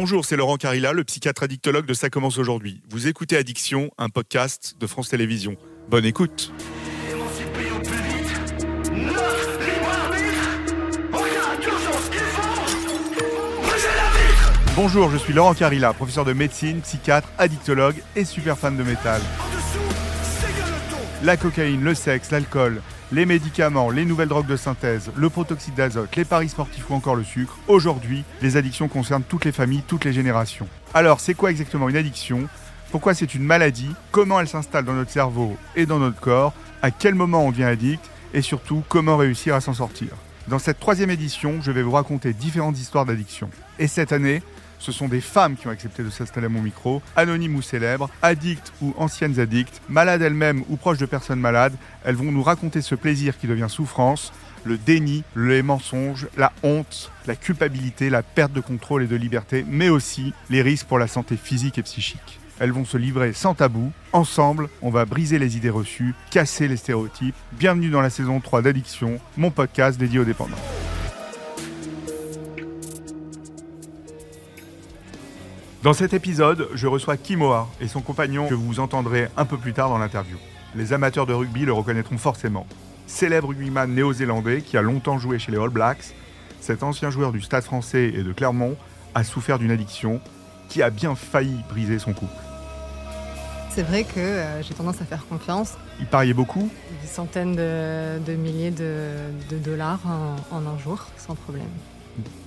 Bonjour, c'est Laurent Carilla, le psychiatre addictologue de Ça commence aujourd'hui. Vous écoutez Addiction, un podcast de France Télévisions. Bonne écoute. Bonjour, je suis Laurent Carilla, professeur de médecine, psychiatre, addictologue et super fan de métal. La cocaïne, le sexe, l'alcool, les médicaments, les nouvelles drogues de synthèse, le protoxyde d'azote, les paris sportifs ou encore le sucre, aujourd'hui, les addictions concernent toutes les familles, toutes les générations. Alors, c'est quoi exactement une addiction? Pourquoi c'est une maladie? Comment elle s'installe dans notre cerveau et dans notre corps? À quel moment on devient addict? Et surtout, comment réussir à s'en sortir? Dans cette troisième édition, je vais vous raconter différentes histoires d'addiction. Et cette année, ce sont des femmes qui ont accepté de s'installer à mon micro, anonymes ou célèbres, addictes ou anciennes addictes, malades elles-mêmes ou proches de personnes malades. Elles vont nous raconter ce plaisir qui devient souffrance, le déni, les mensonges, la honte, la culpabilité, la perte de contrôle et de liberté, mais aussi les risques pour la santé physique et psychique. Elles vont se livrer sans tabou. Ensemble, on va briser les idées reçues, casser les stéréotypes. Bienvenue dans la saison 3 d'Addiction, mon podcast dédié aux dépendants. Dans cet épisode, je reçois Kimoa et son compagnon que vous entendrez un peu plus tard dans l'interview. Les amateurs de rugby le reconnaîtront forcément. Célèbre rugbyman néo-zélandais qui a longtemps joué chez les All Blacks, cet ancien joueur du Stade français et de Clermont a souffert d'une addiction qui a bien failli briser son couple. C'est vrai que euh, j'ai tendance à faire confiance. Il pariait beaucoup? Des centaines de, de milliers de, de dollars en, en un jour, sans problème.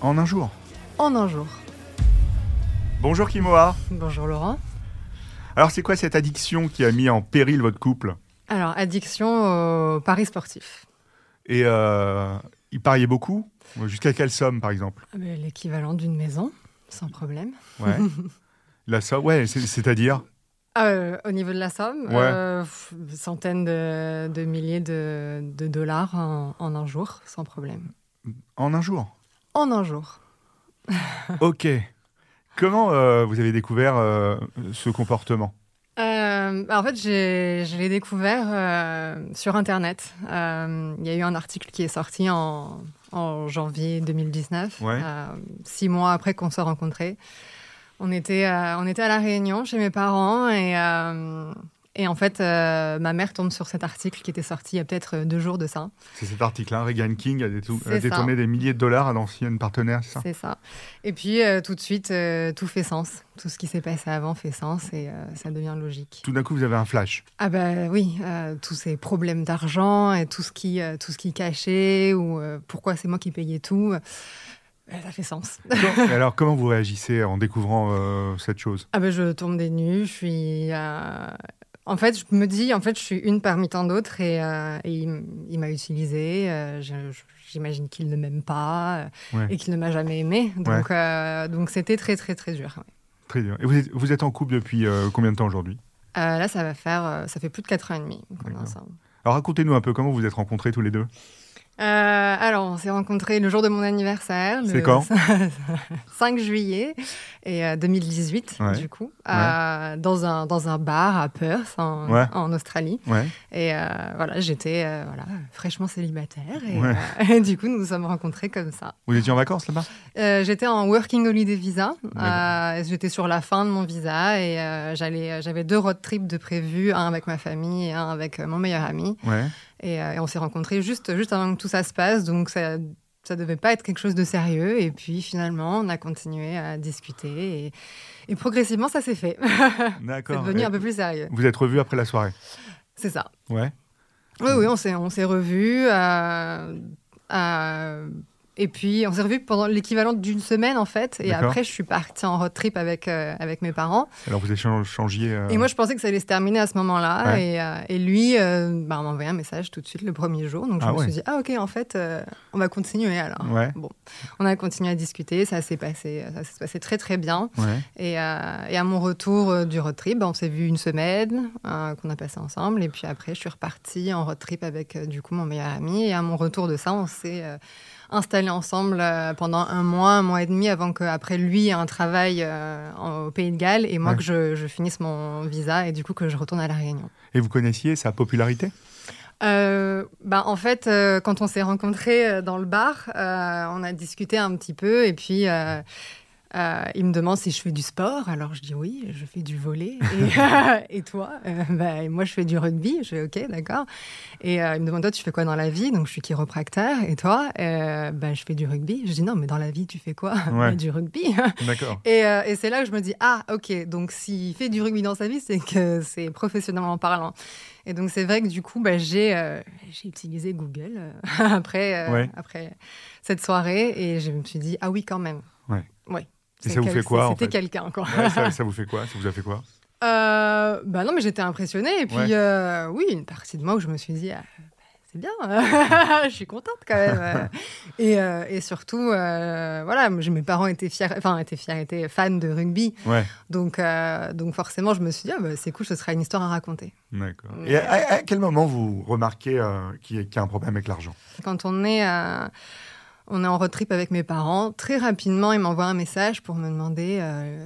En un jour? En un jour. Bonjour Kimoa. Bonjour Laurent. Alors c'est quoi cette addiction qui a mis en péril votre couple Alors, addiction au paris sportif. Et euh, il pariait beaucoup Jusqu'à quelle somme par exemple Ah ben, L'équivalent d'une maison, sans problème. Ouais. La somme, ouais, c'est- c'est-à-dire Euh, au niveau de la somme, Ouais. euh, centaines de, de milliers de, de dollars en, en un jour, sans problème. en un jour. En un jour. Ok. Comment euh, vous avez découvert euh, ce comportement? Euh, bah, en fait, je l'ai découvert sur Internet. Il y a eu un article qui est sorti en, en janvier 2019, Ouais. euh, six mois après qu'on se rencontrait. On était, on était à La Réunion chez mes parents et, et en fait, euh, ma mère tombe sur cet article qui était sorti il y a peut-être deux jours de ça. C'est cet article-là. Reagan King a, détou- a détourné des milliers de dollars à d'anciennes partenaires, c'est ça? C'est ça. Et puis, euh, tout de suite, euh, tout fait sens. Tout ce qui s'est passé avant fait sens et euh, ça devient logique. Tout d'un coup, vous avez un flash. Ah bah oui, euh, tous ces problèmes d'argent et tout ce qui, euh, tout ce qui cachait ou euh, pourquoi c'est moi qui payais tout, euh, ça fait sens. Alors, comment vous réagissez en découvrant euh, cette chose? Ah bah je tombe des nues, je suis... euh, En fait, je me dis, en fait, je suis une parmi tant d'autres et, euh, et il, m'a utilisée. euh, J'imagine qu'il ne m'aime pas euh, Ouais. et qu'il ne m'a jamais aimée. Donc, euh, donc c'était très, très, très dur. ouais. Très bien. Et vous êtes, vous êtes en couple depuis combien de temps aujourd'hui? Là, ça va faire... ça fait plus de 4 ans et demi qu'on est ensemble. Alors, racontez-nous un peu comment vous vous êtes rencontrés tous les deux? Euh, alors, on s'est rencontrés le jour de mon anniversaire. C'est quand 5 juillet et, euh, 2018, Ouais. du coup, euh, dans, un, dans un bar à Perth, en, Ouais. en Australie. Et euh, voilà, j'étais euh, voilà, fraîchement célibataire. Et, euh, du coup, nous nous sommes rencontrés comme ça. Vous étiez en vacances là-bas? Euh, j'étais en Working Holiday Visa. Euh, j'étais sur la fin de mon visa et euh, j'avais deux road trips de prévus, un avec ma famille et un avec euh, mon meilleur ami. Et, euh, et on s'est rencontrés juste, juste avant que tout ça se passe, donc ça, ça devait pas être quelque chose de sérieux. Et puis finalement, on a continué à discuter et, et progressivement, ça s'est fait. C'est D'accord. devenu Et un peu plus sérieux. Vous êtes revus après la soirée? C'est ça. Ouais. Oui, oui, on s'est, on s'est revus. euh, euh, et puis, on s'est revus pendant l'équivalent d'une semaine, en fait. Et après, je suis partie en road trip avec, euh, avec mes parents. Alors, vous échangiez. euh, Et moi, je pensais que ça allait se terminer à ce moment-là. Ouais. Et, euh, et lui euh, bah, m'a envoyé un message tout de suite le premier jour. Donc, je Ah me ouais. suis dit, ah, ok, en fait, on va continuer alors. Ouais. Bon, on a continué à discuter. Ça s'est passé, ça s'est passé très, très bien. Et, et à mon retour du road trip, bah, on s'est vu une semaine qu'on a passé ensemble. Et puis après, je suis repartie en road trip avec du coup mon meilleur ami. Et à mon retour de ça, on s'est installés ensemble euh, pendant un mois, un mois et demi avant qu'après lui ait un travail euh, au Pays de Galles et moi Ouais. que je, je finisse mon visa et du coup que je retourne à La Réunion. Et vous connaissiez sa popularité? Euh, bah, en fait, euh, quand on s'est rencontrés dans le bar, euh, on a discuté un petit peu et puis euh, Euh, il me demande si je fais du sport. Alors je dis oui, je fais du volet. Et, et toi euh, bah, Moi, je fais du rugby. Je fais ok, d'accord. Et euh, il me demande toi, tu fais quoi dans la vie? Donc je suis chiropracteur. Et toi? Bah, Je fais du rugby. Je dis non, mais dans la vie, tu fais quoi? Du rugby. D'accord. Et, et c'est là que je me dis ah, ok, donc s'il fait du rugby dans sa vie, c'est que c'est professionnellement parlant. Et donc c'est vrai que du coup, bah, j'ai utilisé Google après, après cette soirée et je me suis dit ah oui, quand même. Ouais. Ouais. Et ça vous fait quoi C'était quelqu'un, quoi. ça, vous fait quoi? Ça vous a fait quoi? Euh, Bah non, mais j'étais impressionnée. Et puis, euh, oui, une partie de moi où je me suis dit, ah, c'est bien, je suis contente quand même. et, euh, et, surtout, euh, voilà, mes parents étaient fiers, enfin, étaient fiers, étaient fans de rugby. Ouais. Donc, donc forcément, je me suis dit, ah, bah, c'est cool, ce sera une histoire à raconter. D'accord. Et à, quel moment vous remarquez qu'il y, a un problème avec l'argent? Quand on est on est en road trip avec mes parents. Très rapidement, ils m'envoient un message pour me demander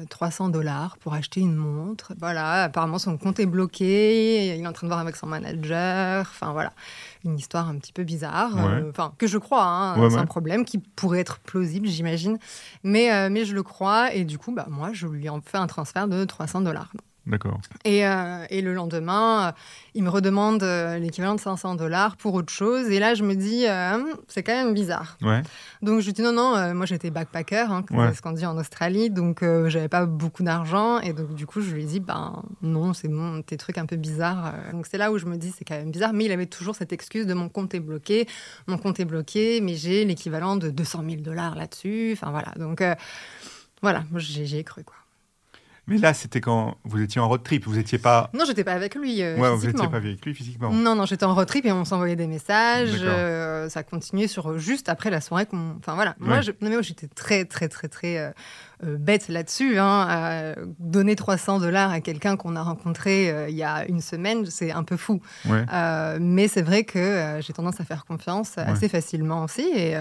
300 euh, dollars pour acheter une montre. Voilà, apparemment son compte est bloqué. Il est en train de voir avec son manager. Enfin voilà, une histoire un petit peu bizarre. Euh, enfin que je crois, hein, c'est un problème qui pourrait être plausible, j'imagine. Mais euh, mais je le crois et du coup, bah moi, je lui en fais un transfert de 300 dollars. D'accord. Et, euh, et, le lendemain, euh, il me redemande euh, l'équivalent de 500 dollars pour autre chose. Et là, je me dis, c'est quand même bizarre. Ouais. Donc, je lui dis, non, non, moi j'étais backpacker, hein, ce qu'on dit en Australie. Donc, j'avais pas beaucoup d'argent. Et donc, du coup, je lui dit, ben non, c'est bon, tes trucs un peu bizarres. Donc, c'est là où je me dis, c'est quand même bizarre. Mais il avait toujours cette excuse de mon compte est bloqué. Mon compte est bloqué, mais j'ai l'équivalent de 200 000 dollars là-dessus. Enfin, voilà. Donc, voilà, j'ai cru, quoi. Mais là, c'était quand vous étiez en road trip, vous n'étiez pas. Non, j'étais pas avec lui. Euh, ouais, vous n'étiez pas avec lui physiquement. Non, non, j'étais en road trip et on s'envoyait des messages. Euh, ça continuait sur juste après la soirée. Enfin voilà. Moi, je... moi, j'étais très, très, très, très euh, bête là-dessus. Hein, donner 300 dollars à quelqu'un qu'on a rencontré il y a une semaine, c'est un peu fou. mais c'est vrai que j'ai tendance à faire confiance assez facilement aussi. Et,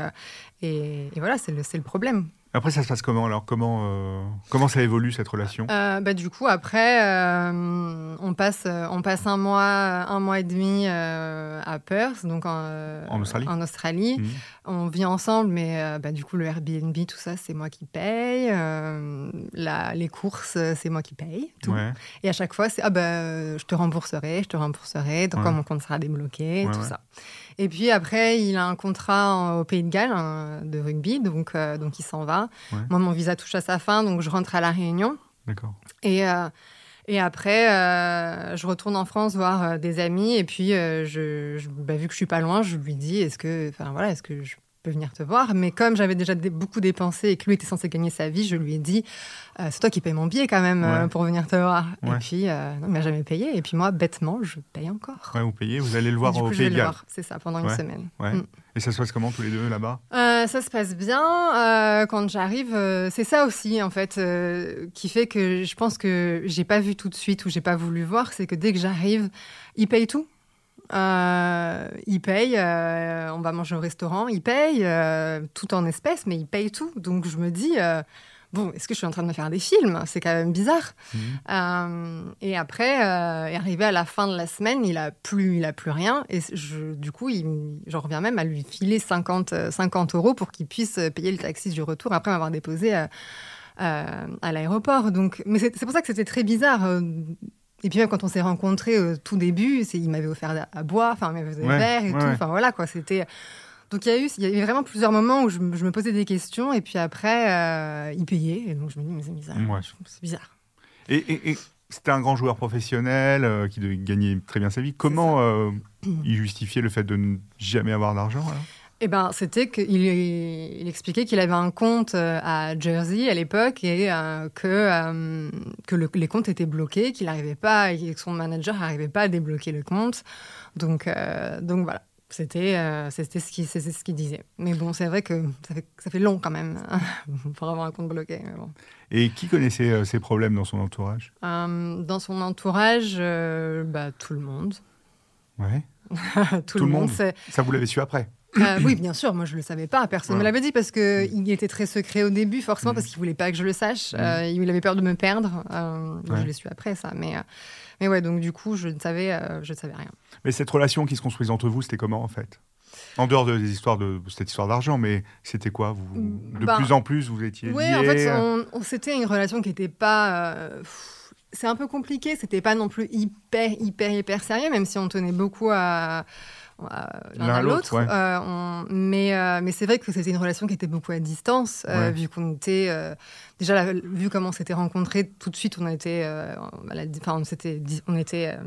et, et voilà, c'est le, le problème. Après, ça se passe comment alors comment, euh, comment ça évolue cette relation? Euh, bah, Du coup, après, euh, on, passe, on passe un mois, un mois et demi à Perth, donc en, en Australie. En Australie. Mhm. On vit ensemble, mais bah, du coup, le Airbnb, tout ça, c'est moi qui paye. La, les courses, c'est moi qui paye. Tout. Et à chaque fois, c'est ah bah, je te rembourserai, je te rembourserai, donc quand mon compte sera débloqué, tout ça. Et puis après, il a un contrat au Pays de Galles hein, de rugby, donc, donc il s'en va. Moi, mon visa touche à sa fin, donc je rentre à La Réunion. D'accord. Et, euh, et après, euh, je retourne en France voir des amis. Et puis, je, bah, vu que je suis pas loin, je lui dis est-ce que, voilà, est-ce que je peux venir te voir. Mais comme j'avais déjà beaucoup dépensé et que lui était censé gagner sa vie, je lui ai dit euh, c'est toi qui payes mon billet quand même euh, pour venir te voir. Et puis, euh, non, il m'a jamais payé. Et puis moi, bêtement, je paye encore. Ouais, vous payez, vous allez le voir au Pays C'est ça, pendant une semaine. Mm. Et ça se passe comment tous les deux là-bas? Ça se passe bien. quand j'arrive, c'est ça aussi en fait qui fait que je pense que j'ai pas vu tout de suite ou j'ai pas voulu voir, c'est que dès que j'arrive, il paye tout. Euh, il paye, euh, on va manger au restaurant, il paye, euh, tout en espèces, mais il paye tout. Donc je me dis, bon, est-ce que je suis en train de me faire des films? C'est quand même bizarre. Mhm. et après, arrivé à la fin de la semaine, il a plus, il a plus rien. Et je, du coup, j'en reviens même à lui filer 50, 50 euros pour qu'il puisse payer le taxi du retour après m'avoir déposé à, à l'aéroport. Donc, mais c'est pour ça que c'était très bizarre et puis même quand on s'est rencontrés au tout début, il m'avait offert à boire, enfin il m'avait fait des verres et tout. Enfin voilà quoi, c'était. Donc il y a eu, il y avait vraiment plusieurs moments où je, me posais des questions et puis après euh, il payait et donc je me dis mais c'est bizarre. C'est bizarre. Et, c'était un grand joueur professionnel euh, qui gagnait très bien sa vie. Comment euh, il justifiait le fait de ne jamais avoir d'argent eh ben, c'était qu'il il expliquait qu'il avait un compte euh, à Jersey à l'époque et euh, que, euh, que les comptes étaient bloqués, qu'il n'arrivait pas, et que son manager n'arrivait pas à débloquer le compte. Donc, donc voilà. C'était c'était ce qu'il ce disait. Mais bon, c'est vrai que ça fait, ça fait long quand même pour avoir un compte bloqué. Et qui connaissait ces problèmes dans son entourage? Dans son entourage, bah, tout le monde. Ouais. tout, le monde. monde. Ça, vous l'avez su après? Euh, oui, bien sûr, moi je ne le savais pas, personne ne me l'avait dit parce qu'il mm. était très secret au début, forcément, mm. parce qu'il voulait pas que je le sache. Mm. Euh, il avait peur de me perdre. Euh, je l'ai su après ça. Mais, mais ouais, donc du coup, je ne savais, je ne savais rien. Mais cette relation qui se construisait entre vous, c'était comment en fait? En dehors de, des histoires de cette histoire d'argent, mais c'était quoi? Vous, De Bah, plus en plus, vous étiez Oui, en fait, on, on- c'était une relation qui n'était pas. euh, pff, c'est un peu compliqué, c'était pas non plus hyper, hyper, hyper sérieux, même si on tenait beaucoup à. À l'un à l'autre, ouais. Euh, on- mais, euh, mais c'est vrai que c'était une relation qui était beaucoup à distance, euh, Ouais. vu qu'on était euh, déjà la- vu comment on s'était rencontrés, tout de suite on était, euh, à la- enfin on s'était, dit- on était, euh,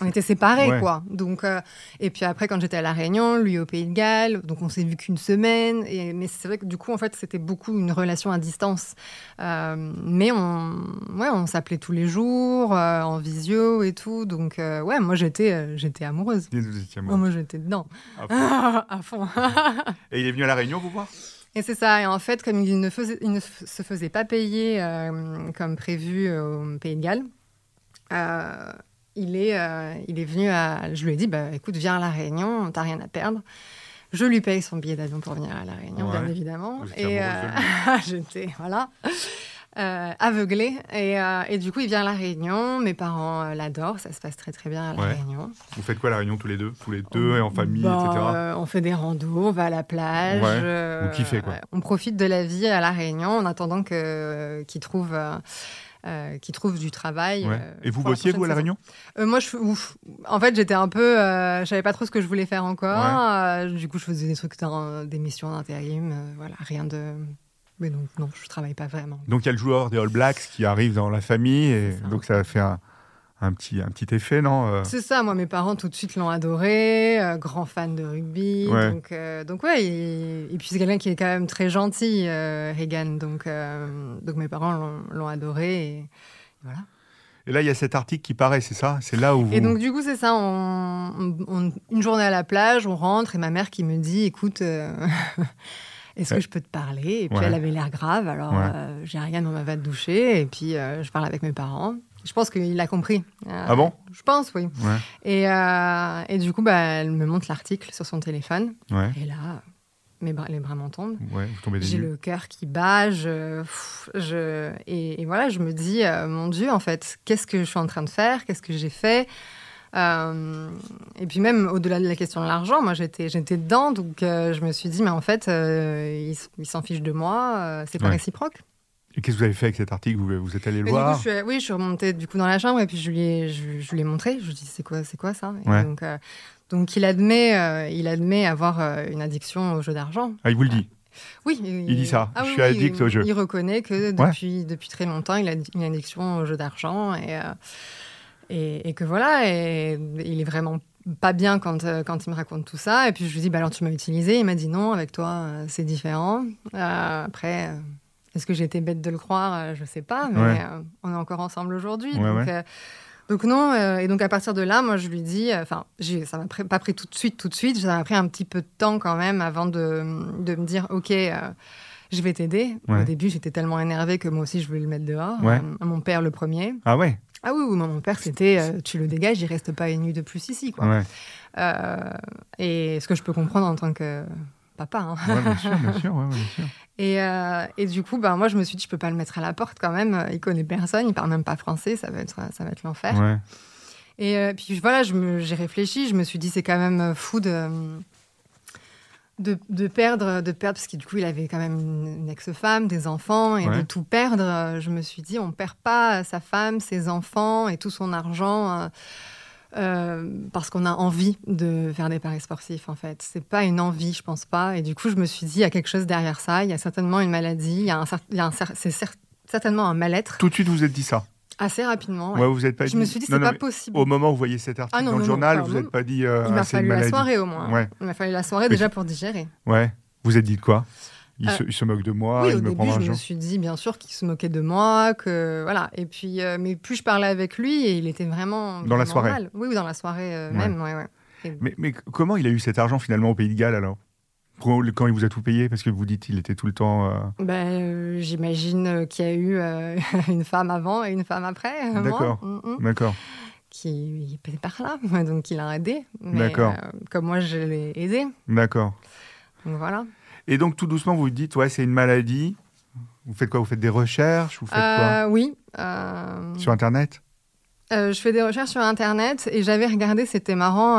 on était séparés Ouais. quoi. Donc euh, et puis après quand j'étais à la Réunion, lui au Pays de Galles, donc on s'est vu qu'une semaine. Et, mais c'est vrai que du coup en fait c'était beaucoup une relation à distance. Euh, mais on, ouais, on s'appelait tous les jours euh, en visio et tout. Donc euh, ouais, moi j'étais, euh, j'étais amoureuse. Vous étiez Oh, moi dedans Ah, bon. à fond. Et il est venu à La Réunion vous voir? Et c'est ça. Et en fait, comme il ne, faisait, il ne f- se faisait pas payer euh, comme prévu euh, au Pays de Galles, euh, il, est, euh, il est venu à. Je lui ai dit bah, écoute, viens à La Réunion, t'as rien à perdre. Je lui paye son billet d'avion pour venir à La Réunion, Ouais. bien évidemment. Vous Et j'étais, voilà. Euh, aveuglée. Et, euh, et du coup, il vient à La Réunion. Mes parents euh, l'adorent. Ça se passe très, très bien à La Ouais. Réunion. Vous faites quoi à La Réunion tous les deux? Tous les deux et en famille, Bah, etc. on fait des randos, on va à la plage. Ouais, vous kiffez, quoi. on profite de la vie à La Réunion en attendant qu'ils trouvent, euh, trouvent du travail. Ouais. euh, Et vous bossiez, vous, à La Réunion? Euh, Moi, je, ouf. En fait, j'étais un peu. je savais pas trop ce que je voulais faire encore. Du coup, je faisais des trucs, dans- des missions d'intérim. voilà, rien de. Mais donc, non, je travaille pas vraiment. Donc il y a le joueur des All Blacks qui arrive dans la famille et ça. donc ça a fait un, un petit, un petit effet, non euh? C'est ça, moi mes parents tout de suite l'ont adoré, euh, grand fan de rugby, Ouais. donc, euh, donc ouais, et, et puis c'est quelqu'un qui est quand même très gentil, euh, Reagan, donc, euh, donc mes parents l'ont- adoré, et voilà. Et là, il y a cet article qui paraît, c'est ça? C'est là où vous... Et donc du coup c'est ça, on, on- on- une journée à la plage, on rentre, et ma mère qui me dit, écoute, est-ce que je peux te parler? Et puis Ouais. elle avait l'air grave, alors Ouais. euh, j'ai rien dans ma va te doucher, et puis euh, je parle avec mes parents. Je pense qu'il a compris. Euh, Ah bon? Je pense, oui. Ouais, Et, et du coup, bah, elle me montre l'article sur son téléphone. ouais, Et là, mes bras, les bras m'en tombent. J'ai le cœur qui bat. Je, pff, je, et, et voilà, je me dis, mon Dieu, en fait, qu'est-ce que je suis en train de faire? Qu'est-ce que j'ai fait? Euh, Et puis même au-delà de la question de l'argent, moi j'étais j'étais dedans, donc euh, je me suis dit, mais en fait, euh, il, s- il s'en fiche de moi, euh, c'est pas Ouais. réciproque. Et qu'est-ce que vous avez fait avec cet article? Vous, vous êtes allé le Et du coup, voir je suis, oui, je suis remontée du coup dans la chambre et puis je lui ai, je, je lui ai montré. Je lui ai dit c'est quoi, c'est quoi ça? Et Ouais. donc, donc il admet, il admet avoir une addiction au jeu d'argent. Ah, il vous le dit Oui, Il dit ça, Ah je oui, suis addict il- au jeu. Il reconnaît que depuis, depuis très longtemps, il a une addiction au jeu d'argent et, et, et que voilà, et il est vraiment pas bien quand, euh, quand il me raconte tout ça. Et puis je lui dis, bah alors tu m'as utilisé. Il m'a dit non, avec toi, euh, c'est différent. Euh, après, est-ce que j'ai été bête de le croire? Je sais pas, mais Ouais. on est encore ensemble aujourd'hui. Ouais, donc, ouais. donc non, et donc à partir de là, moi je lui dis, enfin, ça m'a pas pris tout de suite, tout de suite, ça m'a pris un petit peu de temps quand même avant de, de me dire, ok, je vais t'aider. Ouais. Au début, j'étais tellement énervée que moi aussi je voulais le mettre dehors. Ouais. Euh, mon père le premier. Ah ouais, Ah oui, oui, moi, mon père c'était, euh, tu le dégages, il reste pas une nuit de plus ici, quoi. ouais. Euh, et ce que je peux comprendre en tant que papa. hein. Ouais, bien sûr, bien sûr, ouais, ouais, bien sûr. Et, euh, et du coup, ben, moi, je me suis dit, je peux pas le mettre à la porte quand même. Il connaît personne, il parle même pas français, ça va être, ça va être l'enfer. Et puis voilà, j'ai réfléchi, je me suis dit, c'est quand même fou de, de, de perdre, de perdre, parce que du coup, il avait quand même une, une ex-femme, des enfants, et Ouais. de tout perdre. euh, Je me suis dit, on perd pas sa femme, ses enfants et tout son argent. euh, euh, parce qu'on a envie de faire des paris sportifs en fait. C'est pas une envie, je pense pas. Et du coup, je me suis dit, il y a quelque chose derrière ça. Il y a certainement une maladie. Il y a un, cer- il y a un cer- c'est cer- certainement un mal-être. Tout de suite, vous vous êtes dit ça Assez rapidement. ouais. Ouais, vous êtes pas je dit... me suis dit, Non, c'est non, pas possible. Au moment où vous voyez cet article Ah non, dans le non, non, journal, pas vous non. n'êtes pas dit... euh, Il m'a fallu la soirée au moins. Ouais. Il m'a fallu la soirée Mais déjà pour digérer. Ouais. Vous êtes dit quoi? Il, Euh, se, il se moque de moi, oui, il au me début, prend je me suis dit bien sûr qu'il se moquait de moi, que voilà. Et puis, euh, mais plus je parlais avec lui, et il était vraiment Dans la soirée mal. Oui, oui, dans la soirée euh, même. Et- Mais, mais comment il a eu cet argent finalement au Pays de Galles alors? Quand il vous a tout payé? Parce que vous dites qu'il était tout le temps... euh, Ben, euh, j'imagine euh, qu'il y a eu euh, une femme avant et une femme après. D'accord. Mm, mm. D'accord. Qui était par là, donc il a aidé. D'accord. comme moi, je l'ai aidé. D'accord. Donc voilà. Et donc tout doucement, vous vous dites, ouais, c'est une maladie. Vous faites quoi? Vous faites des recherches? Vous faites quoi? Oui. Sur Internet? je fais des recherches sur Internet et j'avais regardé, c'était marrant,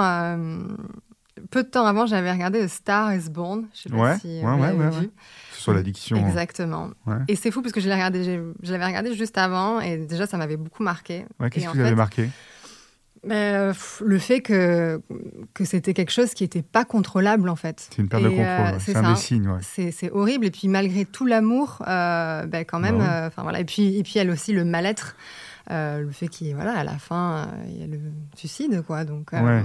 peu de temps avant, j'avais regardé The Star is Born. Je sais pas Ouais, si ouais, vous ouais, ouais, vu. Sur l'addiction. Exactement. Ouais. Et c'est fou parce que je l'ai regardé, je l'avais regardé juste avant et déjà ça m'avait beaucoup marqué. Qu'est-ce en vous avez fait, marqué? ben, Le fait que, que c'était quelque chose qui n'était pas contrôlable en fait. C'est une perte de contrôle. euh, ouais. c'est un des signes. Ouais. C'est horrible. Et puis malgré tout l'amour, euh, ben, quand même, Bah oui. euh, enfin voilà. Et puis, et puis elle aussi le mal-être, le fait qu'il, voilà, à la fin, il y a le suicide quoi. Donc, Ouais.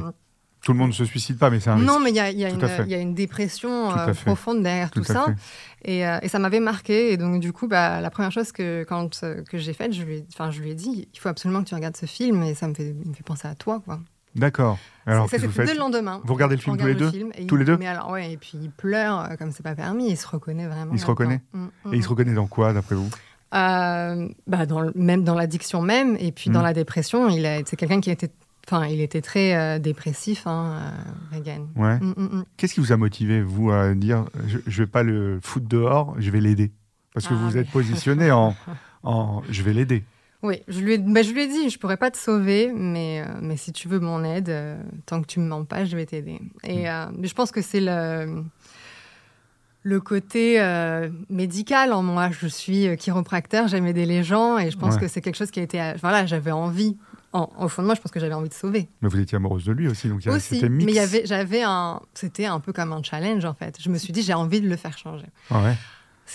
Tout le monde ne se suicide pas, mais c'est un non, mais il y a, y a une, y a dépression euh, profonde derrière tout, ça. Et, euh, et ça m'avait marqué. Et donc, du coup, bah, la première chose que, quand, euh, que j'ai faite, je, lui je lui ai dit il faut absolument que tu regardes ce film. Et ça me fait, il me fait penser à toi. Quoi. D'accord. Alors, ça, le lendemain. Vous regardez le film tous les deux le film et Tous il- les deux Mais alors, ouais, et puis il pleure comme c'est pas permis. Il se reconnaît vraiment. Il se reconnaît Mm, mm, Et il se reconnaît dans quoi, d'après vous? Euh, bah, dans le- même dans l'addiction même et puis Mm. dans la dépression il a c'est quelqu'un qui était enfin il était très euh, dépressif hein, euh, Reagan Ouais. Mm, mm, mm. Qu'est-ce qui vous a motivé, vous, à dire je, je vais pas le foutre dehors, je vais l'aider? Parce que Ah vous êtes positionné en, en je vais l'aider. oui je lui ai bah, je lui ai dit je pourrais pas te sauver mais euh, mais si tu veux mon aide tant que tu me mens pas je vais t'aider et je pense que c'est le le côté euh, médical en moi, je suis chiropracteur, j'aime aider les gens et je pense Ouais. que c'est quelque chose qui a été. Voilà, j'avais envie. En, au fond de moi, je pense que j'avais envie de sauver. Mais vous étiez amoureuse de lui aussi, donc il y a- aussi. c'était mix. Mais il y avait, j'avais un, c'était un peu comme un challenge en fait. Je me suis dit, j'ai envie de le faire changer. Ah ouais.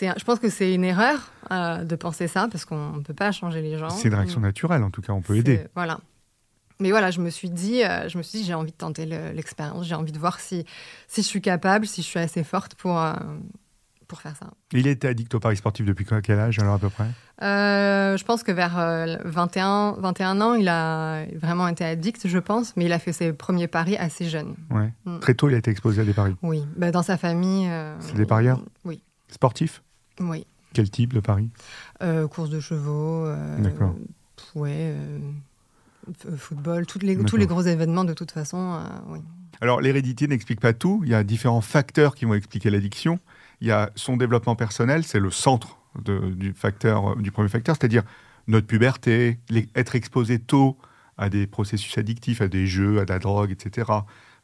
Un- je pense que c'est une erreur euh, de penser ça parce qu'on ne peut pas changer les gens. C'est une réaction naturelle, en tout cas, on peut aider. Voilà. Mais voilà, je me suis dit, euh, je me suis dit, j'ai envie de tenter le- l'expérience. J'ai envie de voir si, si je suis capable, si je suis assez forte pour, euh, pour faire ça. Il était addict au paris sportif depuis quel âge, alors à peu près? Euh, je pense que vers euh, 21, 21 ans, il a vraiment été addict, je pense, mais il a fait ses premiers paris assez jeune. ouais. Mm. Très tôt, il a été exposé à des paris. Oui, Bah, dans sa famille. euh, C'est des parieurs? Oui, Sportif oui. Quel type de paris? Euh, course de chevaux. D'accord. Ouais. football, toutes les, tous les gros événements de toute façon, oui. Alors, l'hérédité n'explique pas tout. Il y a différents facteurs qui vont expliquer l'addiction. Il y a son développement personnel, c'est le centre du, facteur, du premier facteur, c'est-à-dire notre puberté, être exposé tôt à des processus addictifs, à des jeux, à de la drogue, etc.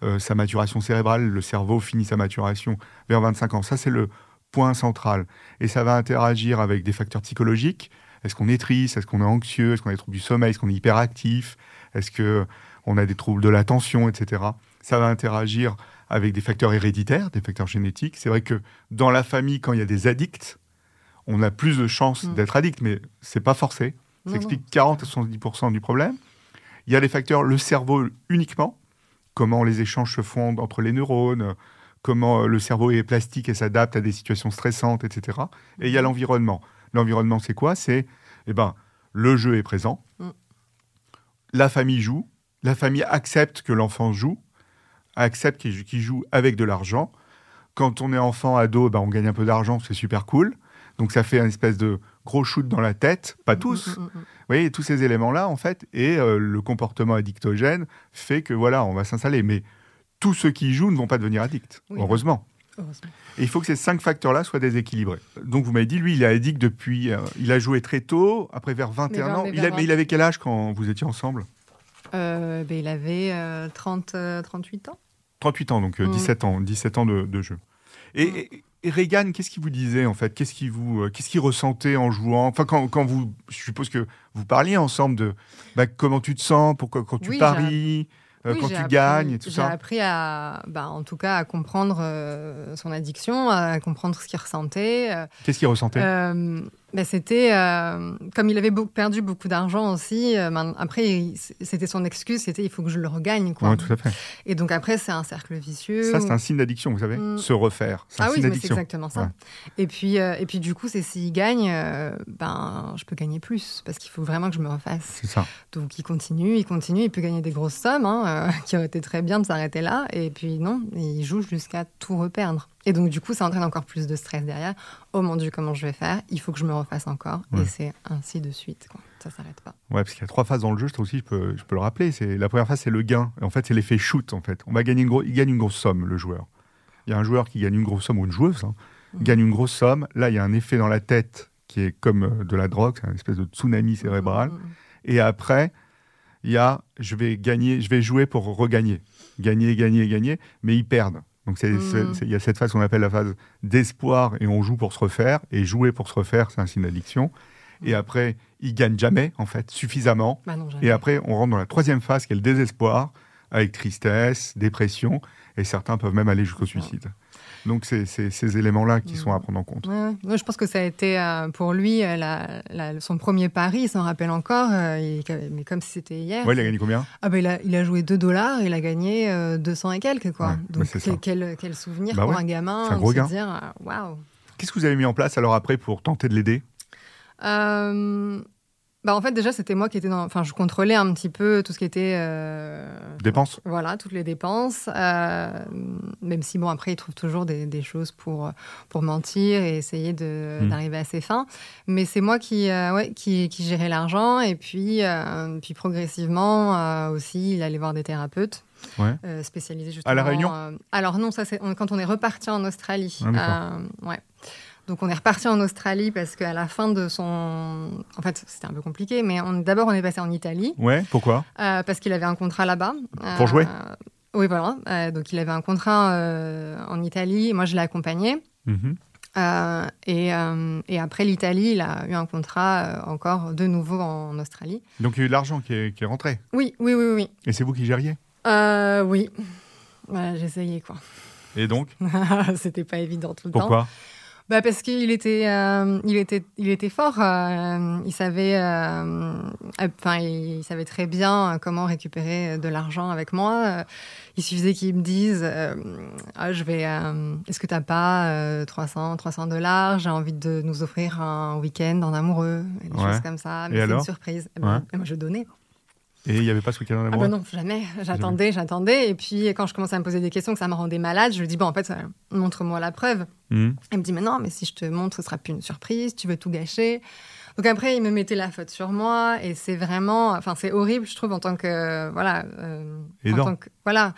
Euh, sa maturation cérébrale, le cerveau finit sa maturation vers 25 ans. Ça, c'est le point central. Et ça va interagir avec des facteurs psychologiques. Est-ce qu'on est triste? Est-ce qu'on est anxieux? Est-ce qu'on a des troubles du sommeil? Est-ce qu'on est hyperactif? Est-ce qu'on a des troubles de l'attention, etc. Ça va interagir avec des facteurs héréditaires, des facteurs génétiques. C'est vrai que dans la famille, quand il y a des addicts, on a plus de chances Mm. d'être addict, mais c'est pas forcé. Ça Non, explique 40 à 70% du problème. Il y a les facteurs, le cerveau uniquement, comment les échanges se font entre les neurones, comment euh, le cerveau est plastique et s'adapte à des situations stressantes, etc. Et il y a l'environnement. L'environnement, c'est quoi? C'est, eh ben, le jeu est présent, Mm. la famille joue, la famille accepte que l'enfant joue, accepte qu'il qu'il joue avec de l'argent. Quand on est enfant, ado, ben, on gagne un peu d'argent, c'est super cool. Donc ça fait une espèce de gros shoot dans la tête, pas tous, Mm, mm, mm. vous voyez, tous ces éléments-là, en fait, et euh, le comportement addictogène fait que, voilà, on va s'installer. Mais tous ceux qui jouent ne vont pas devenir addicts, Oui, heureusement. Heureusement. Et il faut que ces cinq facteurs-là soient déséquilibrés. Donc, vous m'avez dit, lui, il est addict depuis... euh, il a joué très tôt, après vers 21 vers- ans. mais Il a- vers mais il avait quel âge quand vous étiez ensemble? Euh, ben, il avait euh, 30, euh, 38 ans. 38 ans, donc euh, Mm. 17 ans, 17 ans de, de jeu. Et, Mm. et- et Reagan, qu'est-ce qu'il vous disait en fait? Qu'est-ce qu'il vous, euh, qu'est-ce qu'il ressentait en jouant? Enfin, quand, quand vous, je suppose que vous parliez ensemble de bah, comment tu te sens, pourquoi quand tu Oui, j'ai paries, euh, Oui, quand j'ai tu appris- gagnes et tout J'ai ça. appris à, bah, en tout cas, à comprendre euh, son addiction, à comprendre ce qu'il ressentait. euh, Qu'est-ce qu'il ressentait? Ben, c'était euh, comme il avait perdu beaucoup d'argent aussi. euh, ben, après, c'était son excuse, c'était il faut que je le regagne, quoi. Ouais, tout à fait. Et donc après, c'est un cercle vicieux. Ça, c'est un signe d'addiction, vous savez Mm. Se refaire. Un Ah oui, signe mais c'est exactement ça. Ouais. Et puis, euh, et puis du coup, c'est s'il gagne, ben, je peux gagner plus parce qu'il faut vraiment que je me refasse. C'est ça. Donc il continue, il continue, il peut gagner des grosses sommes, hein, qui aurait été très bien de s'arrêter là. Et puis non, il joue jusqu'à tout reperdre. Et donc du coup, ça entraîne encore plus de stress derrière. Oh mon Dieu, comment je vais faire? Il faut que je me refasse encore. Ouais. Et c'est ainsi de suite. Quoi. Ça s'arrête pas. Ouais, parce qu'il y a trois phases dans le jeu, je aussi, je peux, je peux le rappeler. C'est La première phase, c'est le gain. En fait, c'est l'effet shoot, en fait. On va gagner une gros... Il gagne une grosse somme, le joueur. Il y a un joueur qui gagne une grosse somme, ou une joueuse, hein, Mhm. gagne une grosse somme. Là, il y a un effet dans la tête qui est comme euh, de la drogue, c'est une espèce de tsunami cérébral. Mm, mm, mm. Et après, il y a je vais gagner, je vais jouer pour regagner. Gagner, gagner, gagner, mais ils perdent. Donc c'est- il y a cette phase qu'on appelle la phase d'espoir et on joue pour se refaire. Et jouer pour se refaire, c'est un signe d'addiction. Et Mhm. après, ils gagnent jamais, en fait, suffisamment. Bah non. Et après, on rentre dans la troisième phase qui est le désespoir, avec tristesse, dépression, et certains peuvent même aller jusqu'au suicide. Donc c'est ces éléments-là qui sont à Mhm. prendre en compte. Ouais, je pense que ça a été euh, pour lui euh, la- la- son premier pari, il s'en rappelle encore, euh, il- mais comme si c'était hier. Ouais, il a gagné combien? Ah bah, il, a, il a joué 2 dollars, il a gagné euh, 200 et quelques. Quoi. Ouais, Donc quel, quel, quel souvenir Bah pour un gamin c'est un gros de se dire waouh. Qu'est-ce que vous avez mis en place alors après pour tenter de l'aider? Bah en fait déjà c'était moi qui étais dans, enfin je contrôlais un petit peu tout ce qui était euh, Dépenses voilà toutes les dépenses. euh, même si bon après il trouve toujours des, des choses pour pour mentir et essayer de Mm. d'arriver à ses fins. Mais c'est moi qui euh, ouais qui, qui gérais l'argent et puis puis progressivement aussi il allait voir des thérapeutes. Ouais. euh, spécialisés justement. À La Réunion euh, alors non, ça c'est quand on est reparti en Australie. Ah. Euh, ouais. Donc on est reparti en Australie parce qu'à la fin de son, en fait c'était un peu compliqué, mais d'abord on est passé en Italie Ouais, pourquoi? Euh, parce qu'il avait un contrat là-bas. Pour Euh, jouer? Oui voilà. Euh, donc il avait un contrat euh, en Italie. Moi je l'ai accompagné. Mhm. Euh, et, euh, et après l'Italie, il a eu un contrat euh, encore de nouveau en Australie. Donc il y a eu de l'argent qui est, qui est rentré? Oui, oui, oui, oui. Et c'est vous qui gériez? Euh, oui. Voilà, J'essayais quoi. Et donc? C'était pas évident tout le temps. Pourquoi? Bah parce qu'il était, euh, il était, il était fort. euh, il savait, euh, enfin, il, savait très bien comment récupérer de l'argent avec moi. Il suffisait qu'il me dise, Ah, je vais, est-ce que t'as pas euh, 300, 300 dollars? J'ai envie de nous offrir un week-end en amoureux, et des Ouais. choses comme ça. Mais c'est une surprise. Et, ben, Ouais. et moi, je donnais. Et il n'y avait pas ce week-end en Ah amour bah non, jamais. J'attendais, j'attendais. Et puis quand je commençais à me poser des questions, que ça me rendait malade, je lui dis bon, en fait, euh, montre-moi la preuve. Mhm. Elle me dit, mais non, mais si je te montre, ce sera plus une surprise, tu veux tout gâcher. Donc après, il me mettait la faute sur moi, et c'est vraiment, enfin, c'est horrible, je trouve, en tant que, voilà, euh, en tant que, voilà,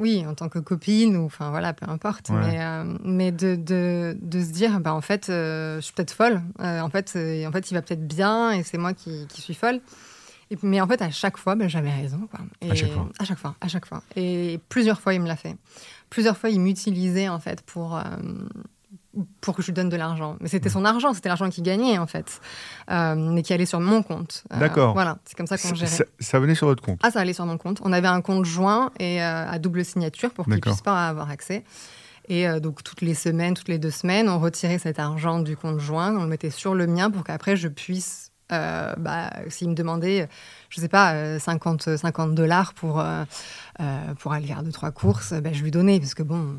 oui, en tant que copine, ou, enfin, voilà, peu importe, Ouais. mais, euh, mais de, de, de se dire, bah, en fait, euh, je suis peut-être folle, en fait, en fait, il va peut-être bien, et c'est moi qui, qui suis folle. Et, mais en fait, à chaque fois, ben, j'avais raison. Quoi. Et À chaque fois. À chaque fois, à chaque fois. Et plusieurs fois, il me l'a fait. Plusieurs fois, il m'utilisait, en fait, pour, euh, pour que je lui donne de l'argent. Mais c'était son argent, c'était l'argent qu'il gagnait, en fait, euh, mais qui allait sur mon compte. Euh, D'accord. Voilà, c'est comme ça qu'on gérait. ça- ça venait sur votre compte. Ah, ça allait sur mon compte. On avait un compte joint et euh, à double signature pour qu'il D'accord. puisse pas avoir accès. Et donc, toutes les semaines, toutes les deux semaines, on retirait cet argent du compte joint, on le mettait sur le mien pour qu'après, je puisse, euh, bah, s'il me demandait, je sais pas, euh, 50, 50 dollars pour, euh, euh, pour aller faire deux, trois courses, bah, je lui donnais. Parce que bon,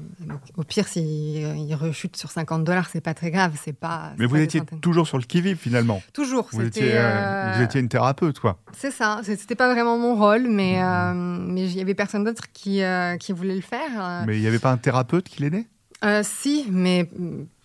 au pire, s'il il rechute sur 50 dollars, c'est pas très grave. C'est pas. Mais vous étiez centaines. toujours sur le qui-vive finalement. Toujours. Vous étiez, euh, vous étiez une thérapeute, quoi. c'est ça, c'était pas vraiment mon rôle, mais euh, mais il y avait personne d'autre qui, qui voulait le faire. Mais il n'y avait pas un thérapeute qui l'aidait? Euh, si, mais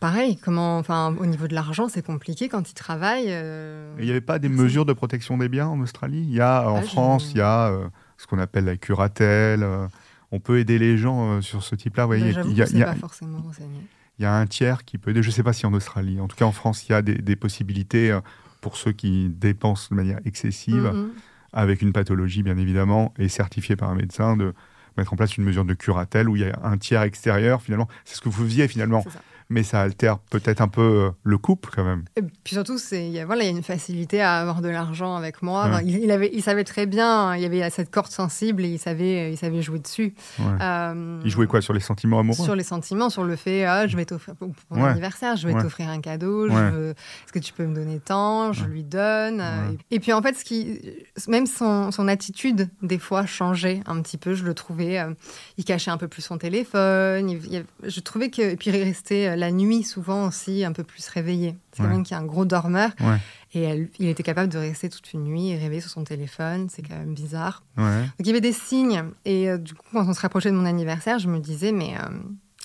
pareil, comment, enfin, au niveau de l'argent, c'est compliqué quand il travaille. euh. Il n'y avait pas des mesures de protection des biens en Australie? Il y a en Ah, France, il y a euh, ce qu'on appelle la curatelle. euh, on peut aider les gens euh, sur ce type-là. Ben, il y, a- y pas forcément renseigné. il y a un tiers qui peut aider. Je ne sais pas si en Australie. En tout cas, en France, il y a des, des possibilités euh, pour ceux qui dépensent de manière excessive, Mhm. avec une pathologie bien évidemment, et certifiée par un médecin, de mettre en place une mesure de curatelle où il y a un tiers extérieur finalement. C'est ce que vous faisiez finalement. Mais ça altère peut-être un peu euh, le couple quand même. Et puis surtout, il y a, voilà, il y a une facilité à avoir de l'argent avec moi. Ouais. Enfin, il, il avait, il savait très bien, il y avait cette corde sensible et il savait, il savait jouer dessus. Ouais. Euh, Il jouait quoi sur les sentiments amoureux? Sur les sentiments, sur le fait, ah, je vais t'offrir pour mon Ouais. anniversaire, je vais t'offrir un cadeau, veux, est-ce que tu peux me donner tant, je lui donne. euh. Et, puis en fait, ce qui, même son, son attitude, des fois, changeait un petit peu. Je le trouvais, euh, il cachait un peu plus son téléphone. il- il- je trouvais que, et puis il restait la nuit souvent aussi un peu plus réveillé. C'est Ouais. quelqu'un qui est un gros dormeur. Ouais. Et elle- il était capable de rester toute une nuit réveillé sur son téléphone. C'est quand même bizarre. Ouais. Donc il y avait des signes. Et euh, du coup, quand on se rapprochait de mon anniversaire, je me disais, mais euh,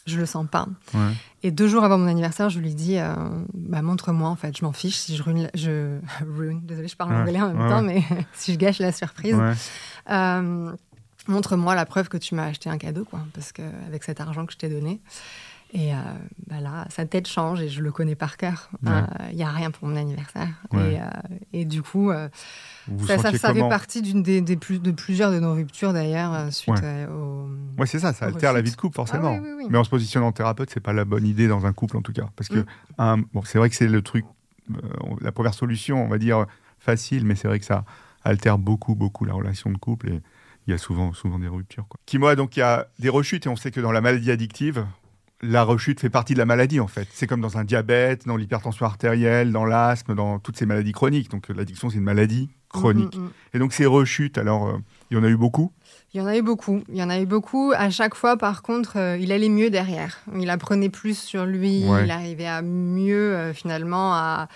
je le sens pas. Et deux jours avant mon anniversaire, je lui dis, euh, bah, montre-moi en fait, je m'en fiche si je ruine, je ruine, désolée, je parle anglais en même temps, mais si je gâche la surprise, montre-moi la preuve que tu m'as acheté un cadeau, quoi, parce que avec cet argent que je t'ai donné. Et bah là, sa tête change et je le connais par cœur. Il Ouais. n'y a rien pour mon anniversaire. Ouais. Et, euh, et du coup, euh, ça, ça, sentiez ça fait partie d'une des, des plus, de plusieurs de nos ruptures d'ailleurs, euh, suite Ouais. euh, au. Ouais, c'est ça, ça altère la vie de couple, forcément. Ah oui, oui, oui. Mais en se positionnant en thérapeute, c'est pas la bonne idée dans un couple, en tout cas. Parce que, Mm. bon, c'est vrai que c'est le truc, euh, la première solution, on va dire, facile, mais c'est vrai que ça altère beaucoup, beaucoup la relation de couple et il y a souvent, souvent des ruptures. Quoi. Kimoa, donc il y a des rechutes et on sait que dans la maladie addictive, la rechute fait partie de la maladie, en fait. C'est comme dans un diabète, dans l'hypertension artérielle, dans l'asthme, dans toutes ces maladies chroniques. Donc l'addiction, c'est une maladie chronique. Mm, mm, mm. Et donc ces rechutes, alors, euh, il y en a eu beaucoup? Il y en a eu beaucoup. Il y en a eu beaucoup. À chaque fois, par contre, euh, il allait mieux derrière. Il apprenait plus sur lui. Ouais. Il arrivait à mieux, euh, finalement, à,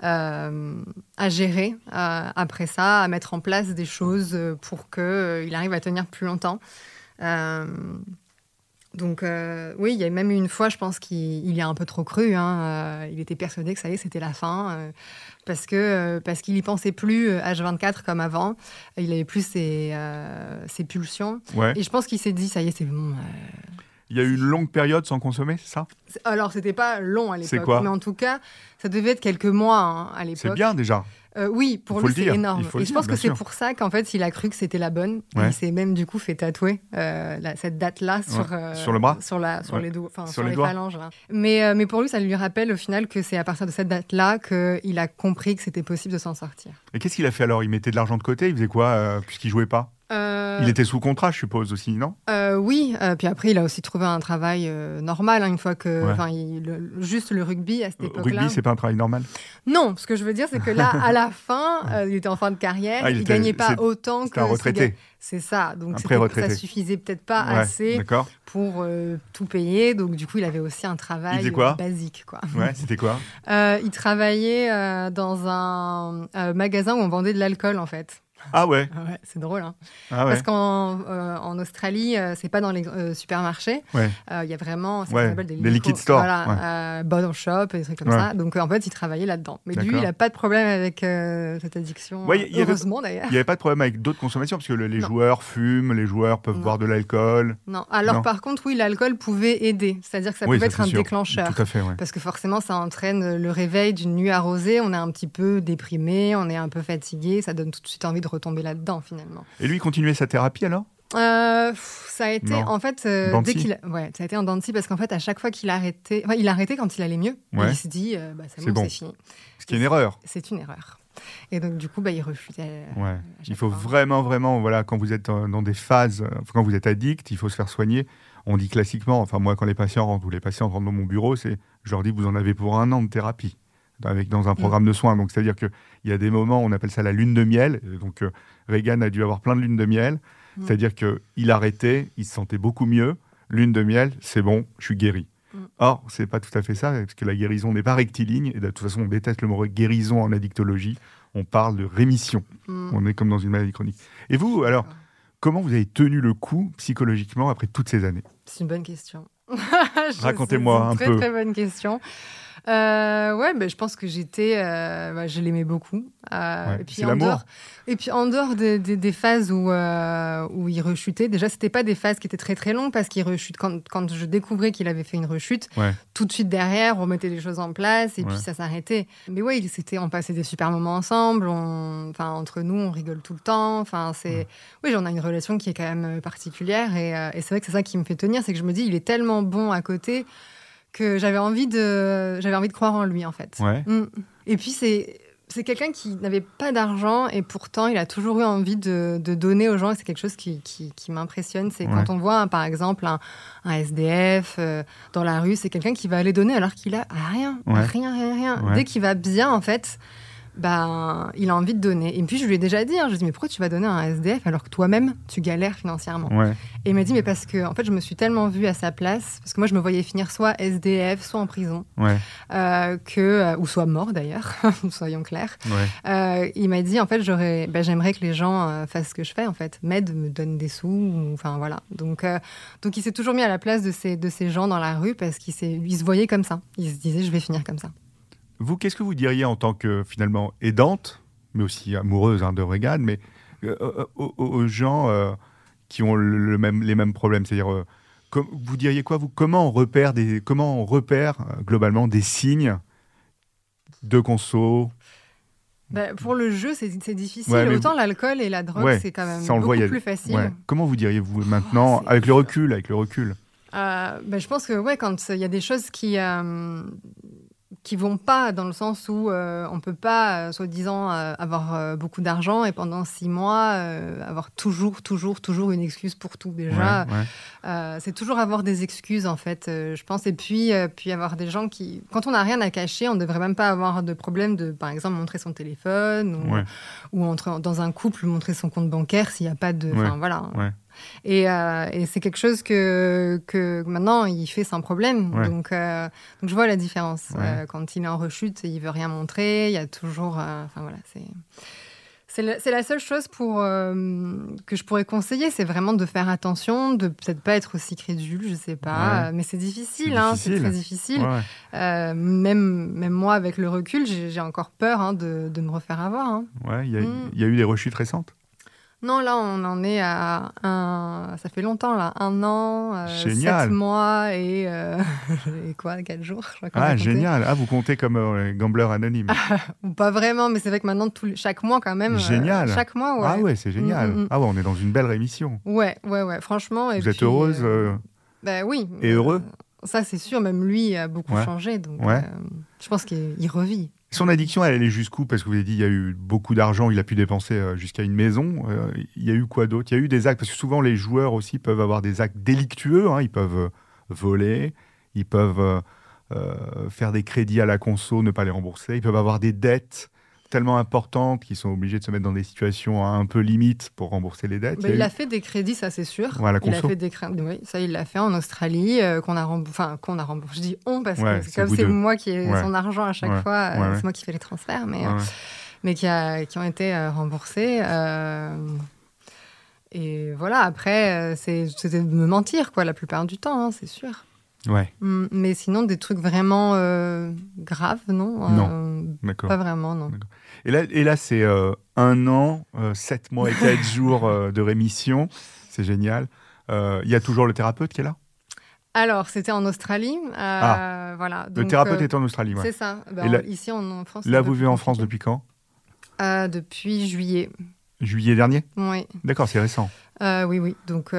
à gérer après ça, à mettre en place des choses pour qu'il arrive à tenir plus longtemps. Donc, euh, oui, il y a même eu une fois, je pense qu'il il y a un peu trop cru. hein, euh, il était persuadé que ça y est, c'était la fin. euh, parce que parce qu'il y pensait plus euh, H24 comme avant. Il avait plus ses, ses pulsions. Ouais. Et je pense qu'il s'est dit, ça y est, c'est bon. Il y a eu une longue période sans consommer, c'est ça? Alors, c'était pas long à l'époque. Mais en tout cas, ça devait être quelques mois hein, à l'époque. C'est bien déjà. Euh, oui, pour lui, c'est énorme. Et je pense que c'est pour ça qu'en fait, il a cru que c'était la bonne. Ouais. il s'est même du coup fait tatouer euh, la- cette date-là sur, euh, Sur le bras sur, la, sur Ouais. les doigts, Sur sur, les phalanges. là. Mais, mais pour lui, ça lui rappelle au final que c'est à partir de cette date-là qu'il a compris que c'était possible de s'en sortir. Et qu'est-ce qu'il a fait alors? Il mettait de l'argent de côté? Il faisait quoi puisqu'il jouait pas? Euh, Il était sous contrat, je suppose aussi, non? Euh, oui, euh, puis après, il a aussi trouvé un travail normal, hein, une fois que. Ouais. enfin, il- le- juste le rugby à cette époque-là. Rugby, c'est pas un travail normal? Non, ce que je veux dire, c'est que là, à la fin, il était en fin de carrière, Ah, il était- gagnait pas autant que. Un retraité. C'est ça. Donc, ça suffisait peut-être pas Ouais, assez pour tout payer. Donc, du coup, il avait aussi un travail quoi? basique. Quoi. Ouais, c'était quoi? Il travaillait dans un magasin où on vendait de l'alcool, en fait. Ah ouais, Ouais, c'est drôle, hein. ah ouais. Parce qu'en euh, en Australie, euh, c'est pas dans les euh, supermarchés. Ouais. Euh, Il y a vraiment, Ouais, s'appelle des, des liquid stores, Voilà, bottle shop et des trucs comme ça. Donc en fait, il travaillait là-dedans. Mais lui, il a pas de problème avec cette addiction. Il y heureusement d'ailleurs. Il n'y avait pas de problème avec d'autres consommations parce que le- les Non. joueurs fument, les joueurs peuvent Non. boire de l'alcool. Non. Alors Non. par contre, oui, l'alcool pouvait aider. C'est-à-dire que ça Oui, pouvait ça, être un sûr. déclencheur. Tout à fait. Parce que forcément, ça entraîne le réveil d'une nuit arrosée. On est un petit peu déprimé, on est un peu fatigué. Ça donne tout de suite envie de retomber là-dedans, finalement. Et lui, il continuait sa thérapie alors? Euh, ça a été Non. en fait euh, dès qu'il ouais ça a été en dents de scie parce qu'en fait à chaque fois qu'il arrêtait enfin, il arrêtait quand il allait mieux Ouais. il se dit euh, bah, c'est bon, bon. c'est fini Ce qui est une erreur. c'est une erreur et donc du coup bah, il Ouais. à Il faut fois. vraiment, vraiment, voilà, quand vous êtes dans des phases, quand vous êtes addict, il faut se faire soigner. On dit classiquement, enfin moi, quand les patients rentrent ou les patients rentrent dans mon bureau, c'est, je leur dis, vous en avez pour un an de thérapie, avec dans un programme de soins. Donc c'est-à-dire qu'il y a des moments, on appelle ça la lune de miel. Et donc euh, Reagan a dû avoir plein de lunes de miel. Mm. C'est-à-dire qu'il arrêtait, il se sentait beaucoup mieux. Lune de miel, c'est bon, je suis guéri. Mm. Or, c'est pas tout à fait ça, parce que la guérison n'est pas rectiligne. Et de toute façon, on déteste le mot guérison en addictologie. On parle de rémission. Mm. On est comme dans une maladie chronique. Et vous, alors, comment vous avez tenu le coup psychologiquement après toutes ces années? C'est une bonne question Racontez-moi c'est un très, peu. très bonne question Euh, ouais, ben, je pense que j'étais, euh, bah, je l'aimais beaucoup. Euh, Ouais, et puis en dehors, et puis en dehors des, des- des phases où où il rechutait, déjà c'était pas des phases qui étaient très très longues parce qu'il rechute quand, quand je découvrais qu'il avait fait une rechute, Ouais. tout de suite derrière on mettait les choses en place et Ouais. puis ça s'arrêtait. Mais ouais, c'était, on passait des super moments ensemble, on, enfin entre nous on rigole tout le temps. Enfin c'est, oui, on a une relation qui est quand même particulière et, et c'est vrai que c'est ça qui me fait tenir, c'est que je me dis il est tellement bon à côté que j'avais envie de j'avais envie de croire en lui en fait. Ouais. Mm. Et puis c'est c'est quelqu'un qui n'avait pas d'argent et pourtant il a toujours eu envie de, de donner aux gens et c'est quelque chose qui, qui, qui m'impressionne. C'est Ouais. quand on voit par exemple un, un SDF euh, dans la rue, c'est quelqu'un qui va aller donner alors qu'il a rien, Ouais. rien, rien, rien. Dès qu'il va bien en fait, ben, il a envie de donner. Et puis je lui ai déjà dit, hein, je lui ai dit mais pourquoi tu vas donner à un SDF alors que toi-même tu galères financièrement Ouais. et il m'a dit, mais parce que, en fait, je me suis tellement vue à sa place, parce que moi, je me voyais finir soit SDF, soit en prison, Ouais. euh, que, euh, ou soit mort d'ailleurs, soyons clairs. Ouais. Euh, il m'a dit, en fait, j'aurais, ben, j'aimerais que les gens euh, fassent ce que je fais, en fait, m'aident, me donnent des sous, ou- enfin voilà. Donc, donc il s'est toujours mis à la place de ces, de ces gens dans la rue parce qu'il il se voyait comme ça. Il se disait, je vais finir comme ça. Vous, qu'est-ce que vous diriez en tant que finalement aidante, mais aussi amoureuse hein, de Reagan, mais euh, euh, aux, aux gens euh, qui ont le, le même, les mêmes problèmes? C'est-à-dire, euh, vous diriez quoi, vous? Comment on repère, des, comment on repère euh, globalement des signes de conso? Bah, pour le jeu, c'est difficile. Autant l'alcool et la drogue, c'est quand même beaucoup plus facile. Comment vous diriez vous maintenant, avec le recul, avec le recul? Euh, bah, je pense que ouais, quand il y a des choses qui, euh, qui vont pas dans le sens où euh, on peut pas, euh, soi-disant, euh, avoir beaucoup d'argent et pendant six mois avoir toujours, toujours, toujours une excuse pour tout. Déjà, c'est toujours avoir des excuses en fait, je pense. Et puis, puis avoir des gens qui, quand on n'a rien à cacher, on devrait même pas avoir de problème de, par exemple, montrer son téléphone ou, ou entrer dans un couple montrer son compte bancaire s'il n'y a pas de, enfin voilà. Euh, et, c'est quelque chose que, que, maintenant, il fait sans problème. Donc, euh, donc, je vois la différence. Euh, quand il est en rechute, il veut rien montrer. Il y a toujours. Enfin, voilà, c'est. C'est la, seule chose pour, que je pourrais conseiller, c'est vraiment de faire attention, de peut-être pas être aussi crédule, je sais pas, mais c'est difficile, hein, c'est très difficile. même, même moi, avec le recul, j'ai encore peur hein, de, de, me refaire avoir. Hein. Ouais, il y, mm. y, a eu des rechutes récentes non, là, on en est à un. Ça fait longtemps, là. Un an, euh, sept mois et, euh, et quoi, quatre jours. Je crois ah, génial. Ah, vous comptez comme euh, gambler anonyme. Pas vraiment, mais c'est vrai que maintenant, tout, chaque mois, quand même. Génial. chaque mois, ouais. Ah, ouais, c'est génial. Mm, mm, mm. Ah, ouais, on est dans une belle rémission. Ouais, ouais, ouais, franchement. vous êtes heureuse Ben oui. Et heureux Ça, c'est sûr. Même lui a beaucoup changé. Donc, je pense qu'il revit. Son addiction, elle, est jusqu'où? Parce que vous avez dit, il y a eu beaucoup d'argent, il a pu dépenser euh, jusqu'à une maison. Euh, il y a eu quoi d'autre? Il y a eu des actes, parce que souvent les joueurs aussi peuvent avoir des actes délictueux. Hein. ils peuvent euh, voler, ils peuvent faire des crédits à la conso, ne pas les rembourser, ils peuvent avoir des dettes tellement importantes qu'ils sont obligés de se mettre dans des situations un peu limites pour rembourser les dettes. Bah, il, a, fait des crédits, ça c'est sûr. il a fait des oui, ça il l'a fait en Australie, euh, qu'on a remboursé. Enfin, qu'on a remboursé. Je dis on parce que c'est comme c'est moi qui ai son argent à chaque fois, euh, c'est moi qui fais les transferts, mais, euh, mais qui, a, qui ont été remboursés. et voilà, après, c'était de me mentir, quoi, la plupart du temps, hein, c'est sûr. Ouais. Mm, mais sinon, des trucs vraiment graves, non Non. D'accord. Pas vraiment, non. Et là, et là c'est euh, un an, euh, sept mois et quatre jours euh, de rémission. C'est génial. Il y a toujours le thérapeute qui est là? Alors, c'était en Australie. ah. voilà. le thérapeute est en Australie, C'est ça. Ben, ici, en, France. Là, vous vivez en France depuis quand? Depuis juillet. Juillet dernier? Oui. D'accord, c'est récent. Oui, oui. Donc,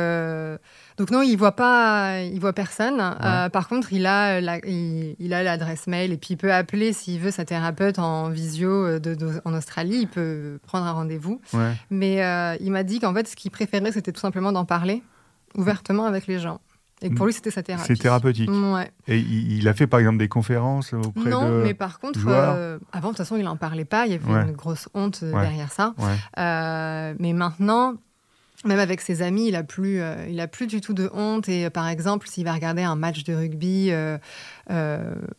donc non, il voit pas, il voit personne. Euh, par contre, il a, il, a l'adresse mail et puis il peut appeler s'il veut sa thérapeute en visio euh, de, en Australie. Il peut prendre un rendez-vous. Mais euh, il m'a dit qu'en fait, ce qu'il préférait, c'était tout simplement d'en parler ouvertement avec les gens. Et pour lui, c'était sa thérapie. C'est thérapeutique. Ouais. Et il, a fait par exemple des conférences auprès non, de. Non, mais par contre, avant, de toute façon, il n'en parlait pas. Il y avait une grosse honte derrière ça. mais maintenant, même avec ses amis, il a plus, euh, il a plus du tout de honte. Et euh, par exemple, s'il va regarder un match de rugby euh,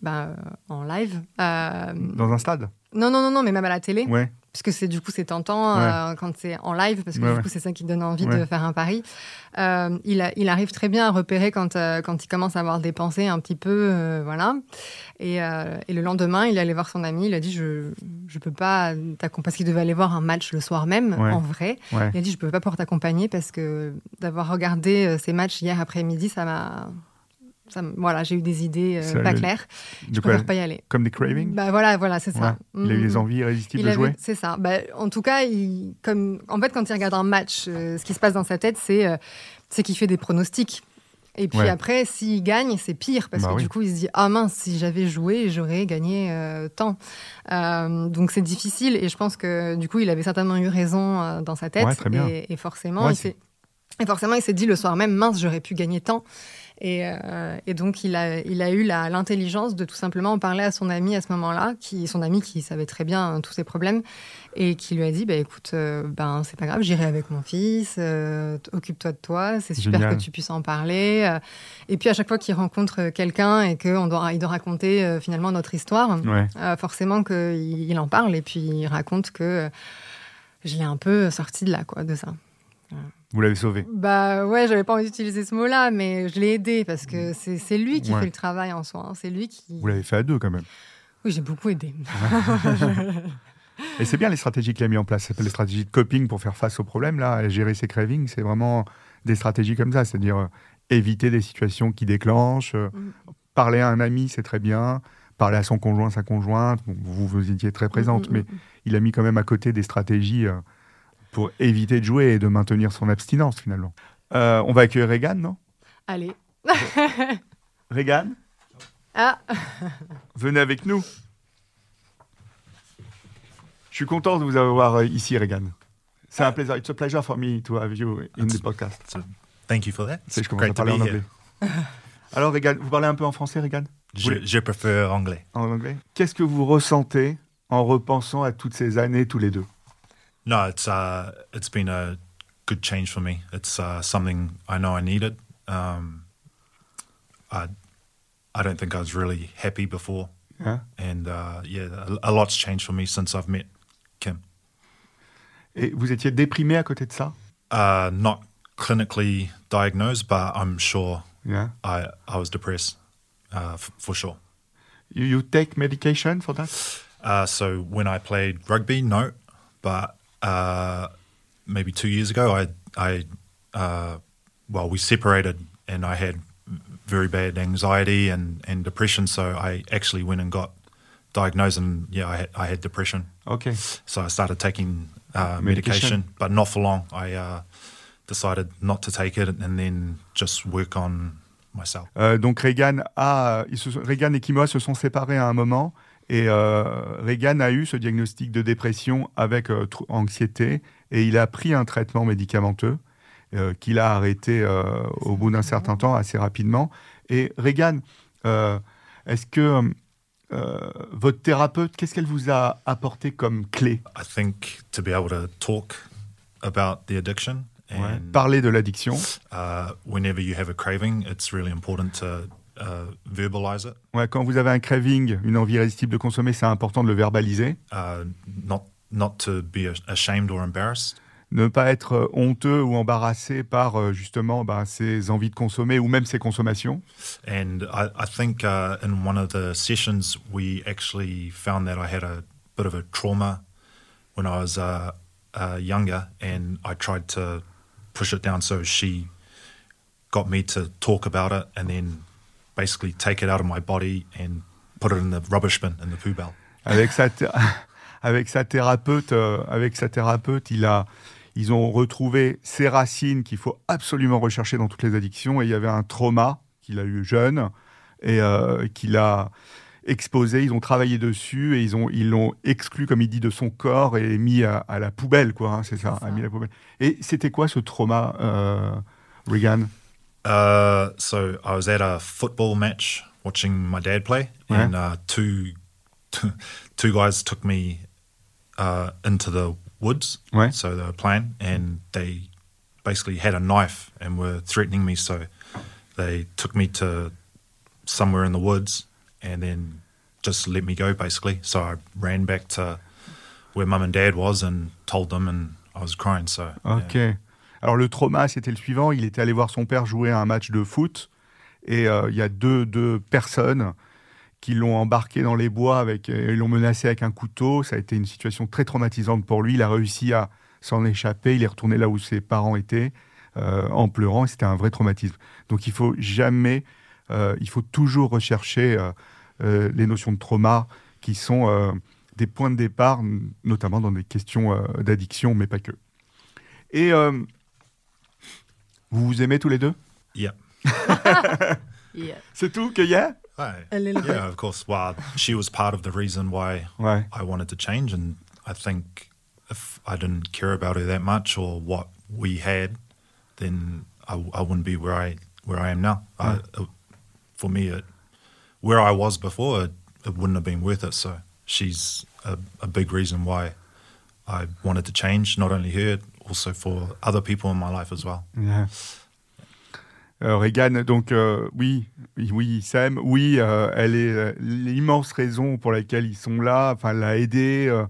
ben, en live, dans un stade? Non, non, non, non, mais même à la télé. Ouais parce que c'est du coup c'est tentant euh, quand c'est en live parce que du coup c'est ça qui donne envie de faire un pari. Euh, il, il, arrive très bien à repérer quand euh, quand il commence à avoir des pensées un petit peu voilà. Et, et, le lendemain il est allé voir son ami, il a dit je je peux pas t'accompagner parce qu'il devait aller voir un match le soir même en vrai. Il a dit je peux pas pouvoir t'accompagner parce que d'avoir regardé ces matchs hier après-midi ça m'a voilà, j'ai eu des idées euh, pas claires. Je préfère pas y aller. Comme des cravings? Bah voilà, voilà, c'est ça. Il a eu des mm. envies irrésistibles de jouer? C'est ça. Bah, en tout cas, il, comme en fait, quand il regarde un match, euh, ce qui se passe dans sa tête, c'est euh, c'est qu'il fait des pronostics. Et puis après, s'il gagne, c'est pire parce bah que du coup, il se dit ah mince, si j'avais joué, j'aurais gagné tant. donc c'est difficile et je pense que du coup, il avait certainement eu raison dans sa tête et, et, forcément, il et forcément, il s'est dit le soir même mince, j'aurais pu gagner tant. Euh, et, donc, il a, il a eu l'intelligence de tout simplement en parler à son ami à ce moment-là, qui, son ami qui savait très bien hein, tous ses problèmes, et qui lui a dit bah, écoute, euh, ben, c'est pas grave, j'irai avec mon fils, euh, occupe-toi de toi, c'est super que tu puisses en parler. Et puis, à chaque fois qu'il rencontre quelqu'un et qu'il doit, il doit raconter finalement notre histoire, forcément qu'il il en parle et puis il raconte que je l'ai un peu sorti de là, quoi, de ça. Vous l'avez sauvé Bah ouais, j'avais pas envie d'utiliser ce mot-là, mais je l'ai aidé parce que c'est lui qui fait le travail en soi. Hein. C'est lui qui. Vous l'avez fait à deux quand même. Oui, j'ai beaucoup aidé. Et c'est bien les stratégies qu'il a mis en place. Les stratégies de coping pour faire face aux problèmes, là, gérer ses cravings, c'est vraiment des stratégies comme ça. C'est-à-dire euh, éviter des situations qui déclenchent. euh, Mm. Parler à un ami, c'est très bien. Parler à son conjoint, sa conjointe. Bon, vous, vous étiez très présente, Mm, mm, mais mm, il a mis quand même à côté des stratégies euh, pour éviter de jouer et de maintenir son abstinence finalement. Euh, on va accueillir Regan, non? Allez. Regan, Ah, venez avec nous. Je suis content de vous avoir euh, ici, Regan. C'est un plaisir. It's a pleasure for me to have you in the podcast. So thank you for that. C'est It's je commence à great to parler be en here. anglais. Alors, Regan, vous parlez un peu en français, Regan? Je, je préfère anglais. En anglais Qu'est-ce que vous ressentez en repensant à toutes ces années tous les deux? No, it's uh, it's been a good change for me. It's uh, something I know I needed. Um, I I don't think I was really happy before, Hein and uh, yeah, a, a lot's changed for me since I've met Kim. Et vous étiez déprimé à côté de ça Uh, not clinically diagnosed, but I'm sure Yeah. I I was depressed, uh, f- for sure. You, you take medication for that Uh, so when I played rugby, no, but uh, maybe two years ago, I, I, uh, well, we separated, and I had very bad anxiety and, and depression. So I actually went and got diagnosed, and yeah, I had, I had depression. Ok. So I started taking uh, Medication. medication, but not for long. I uh, decided not to take it, and then just work on myself. Euh, donc Reagan, a, ils se Reagan et Kimoa se sont séparés à un moment et euh, Reagan a eu ce diagnostic de dépression avec euh, anxiété et il a pris un traitement médicamenteux euh, qu'il a arrêté euh, au bout d'un certain temps assez rapidement. Et Reagan, euh, est-ce que euh, votre thérapeute, qu'est-ce qu'elle vous a apporté comme clé? I think to be able to talk about the addiction Ouais. and Parler de l'addiction. uh, whenever you have a craving, it's really important to uh, verbalize it, Ouais, quand vous avez un craving, une envie irrésistible de consommer, c'est important de le verbaliser. uh, not not to be ashamed or embarrassed? ne pas être euh, honteux ou embarrassé par euh, justement bah, ses envies de consommer ou même ses consommations. And I, I think uh, in one of the sessions, we actually found that I had a bit of a trauma when I was uh, uh, younger, and I tried to push it down. So she got me to talk about it and then basically take it out of my body and put it in the rubbish bin in the poo bell. Avec sa, avec sa thérapeute, euh, avec sa thérapeute, il a, ils ont retrouvé ces racines qu'il faut absolument rechercher dans toutes les addictions. Et il y avait un trauma qu'il a eu jeune et euh, qu'il a exposé. Ils ont travaillé dessus et ils ont, ils l'ont exclu, comme il dit, de son corps et mis à, à la poubelle, quoi. hein, c'est ça, a mis à la poubelle. Et c'était quoi ce trauma, euh, Regan? Uh, so I was at a football match watching my dad play, and uh, two two guys took me uh, into the woods. Ouais. So they were playing, and they basically had a knife and were threatening me. So they took me to somewhere in the woods, and then just let me go basically. So I ran back to where mum and dad was and told them, and I was crying. So yeah. Alors le trauma, c'était le suivant. Il était allé voir son père jouer à un match de foot et euh, il y a deux, deux personnes qui l'ont embarqué dans les bois avec, et l'ont menacé avec un couteau. Ça a été une situation très traumatisante pour lui. Il a réussi à s'en échapper. Il est retourné là où ses parents étaient euh, en pleurant. C'était un vrai traumatisme. Donc il faut jamais, euh, il faut toujours rechercher euh, euh, les notions de trauma qui sont euh, des points de départ, notamment dans des questions euh, d'addiction, mais pas que. Et euh, vous vous aimez tous les deux yeah. yeah. C'est tout que y a Hi. A little Yeah, of course. Well, she was part of the reason why Ouais. I wanted to change, and I think if I didn't care about her that much or what we had, then I, I wouldn't be where I where I am now. I, uh, for me, it, where I was before, it, it wouldn't have been worth it. So she's a, a big reason why I wanted to change. Not only her, also for other people in my life as well. Yeah. Euh, Regan, donc euh, oui, oui, s'aiment. Oui, euh, elle est euh, l'immense raison pour laquelle ils sont là. Enfin, l'a aidé. euh,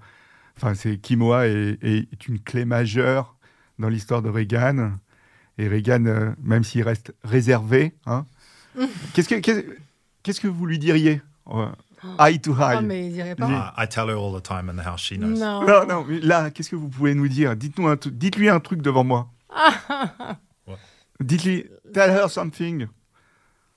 Enfin, c'est Kimoa est, est une clé majeure dans l'histoire de Regan. Et Regan, euh, même s'il reste réservé, hein, qu'est-ce que qu'est-ce qu'est-ce que vous lui diriez Euh, Eye to eye. Ah, mais il dirait pas. Lui- Uh, I tell her all the time in the house. She knows. Non. Non, non, mais là, qu'est-ce que vous pouvez nous dire Dites-nous un Dites-lui un truc devant moi. Dites-lui, tell her something.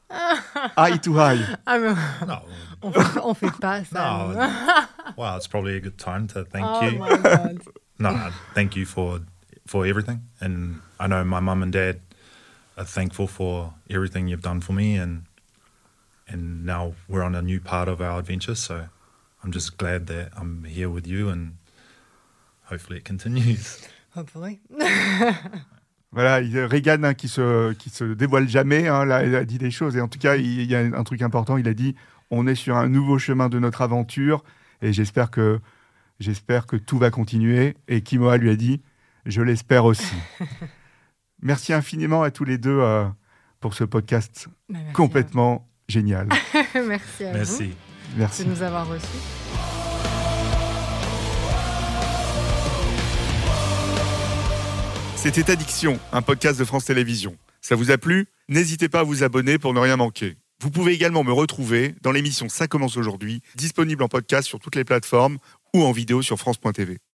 eye to eye. Ah, mais No, on, fait, on fait pas ça. no. nous. well, it's probably a good time to thank oh you. my God. No, thank you for for everything, and I know my mum and dad are thankful for everything you've done for me, and and now we're on a new part of our adventure. So I'm just glad that I'm here with you, and hopefully it continues. Hopefully. Voilà, il- Reagan hein, qui se qui se dévoile jamais. hein, là, il a dit des choses et en tout cas, il, il y a un truc important. Il a dit, on est sur un nouveau chemin de notre aventure et j'espère que j'espère que tout va continuer. Et Kimoa lui a dit, je l'espère aussi. Merci infiniment à tous les deux euh, pour ce podcast merci à complètement génial. merci à Merci. vous Merci. de nous avoir reçus. C'était Addiction, un podcast de France Télévisions. Ça vous a plu? N'hésitez pas à vous abonner pour ne rien manquer. Vous pouvez également me retrouver dans l'émission Ça commence aujourd'hui, disponible en podcast sur toutes les plateformes ou en vidéo sur France.tv.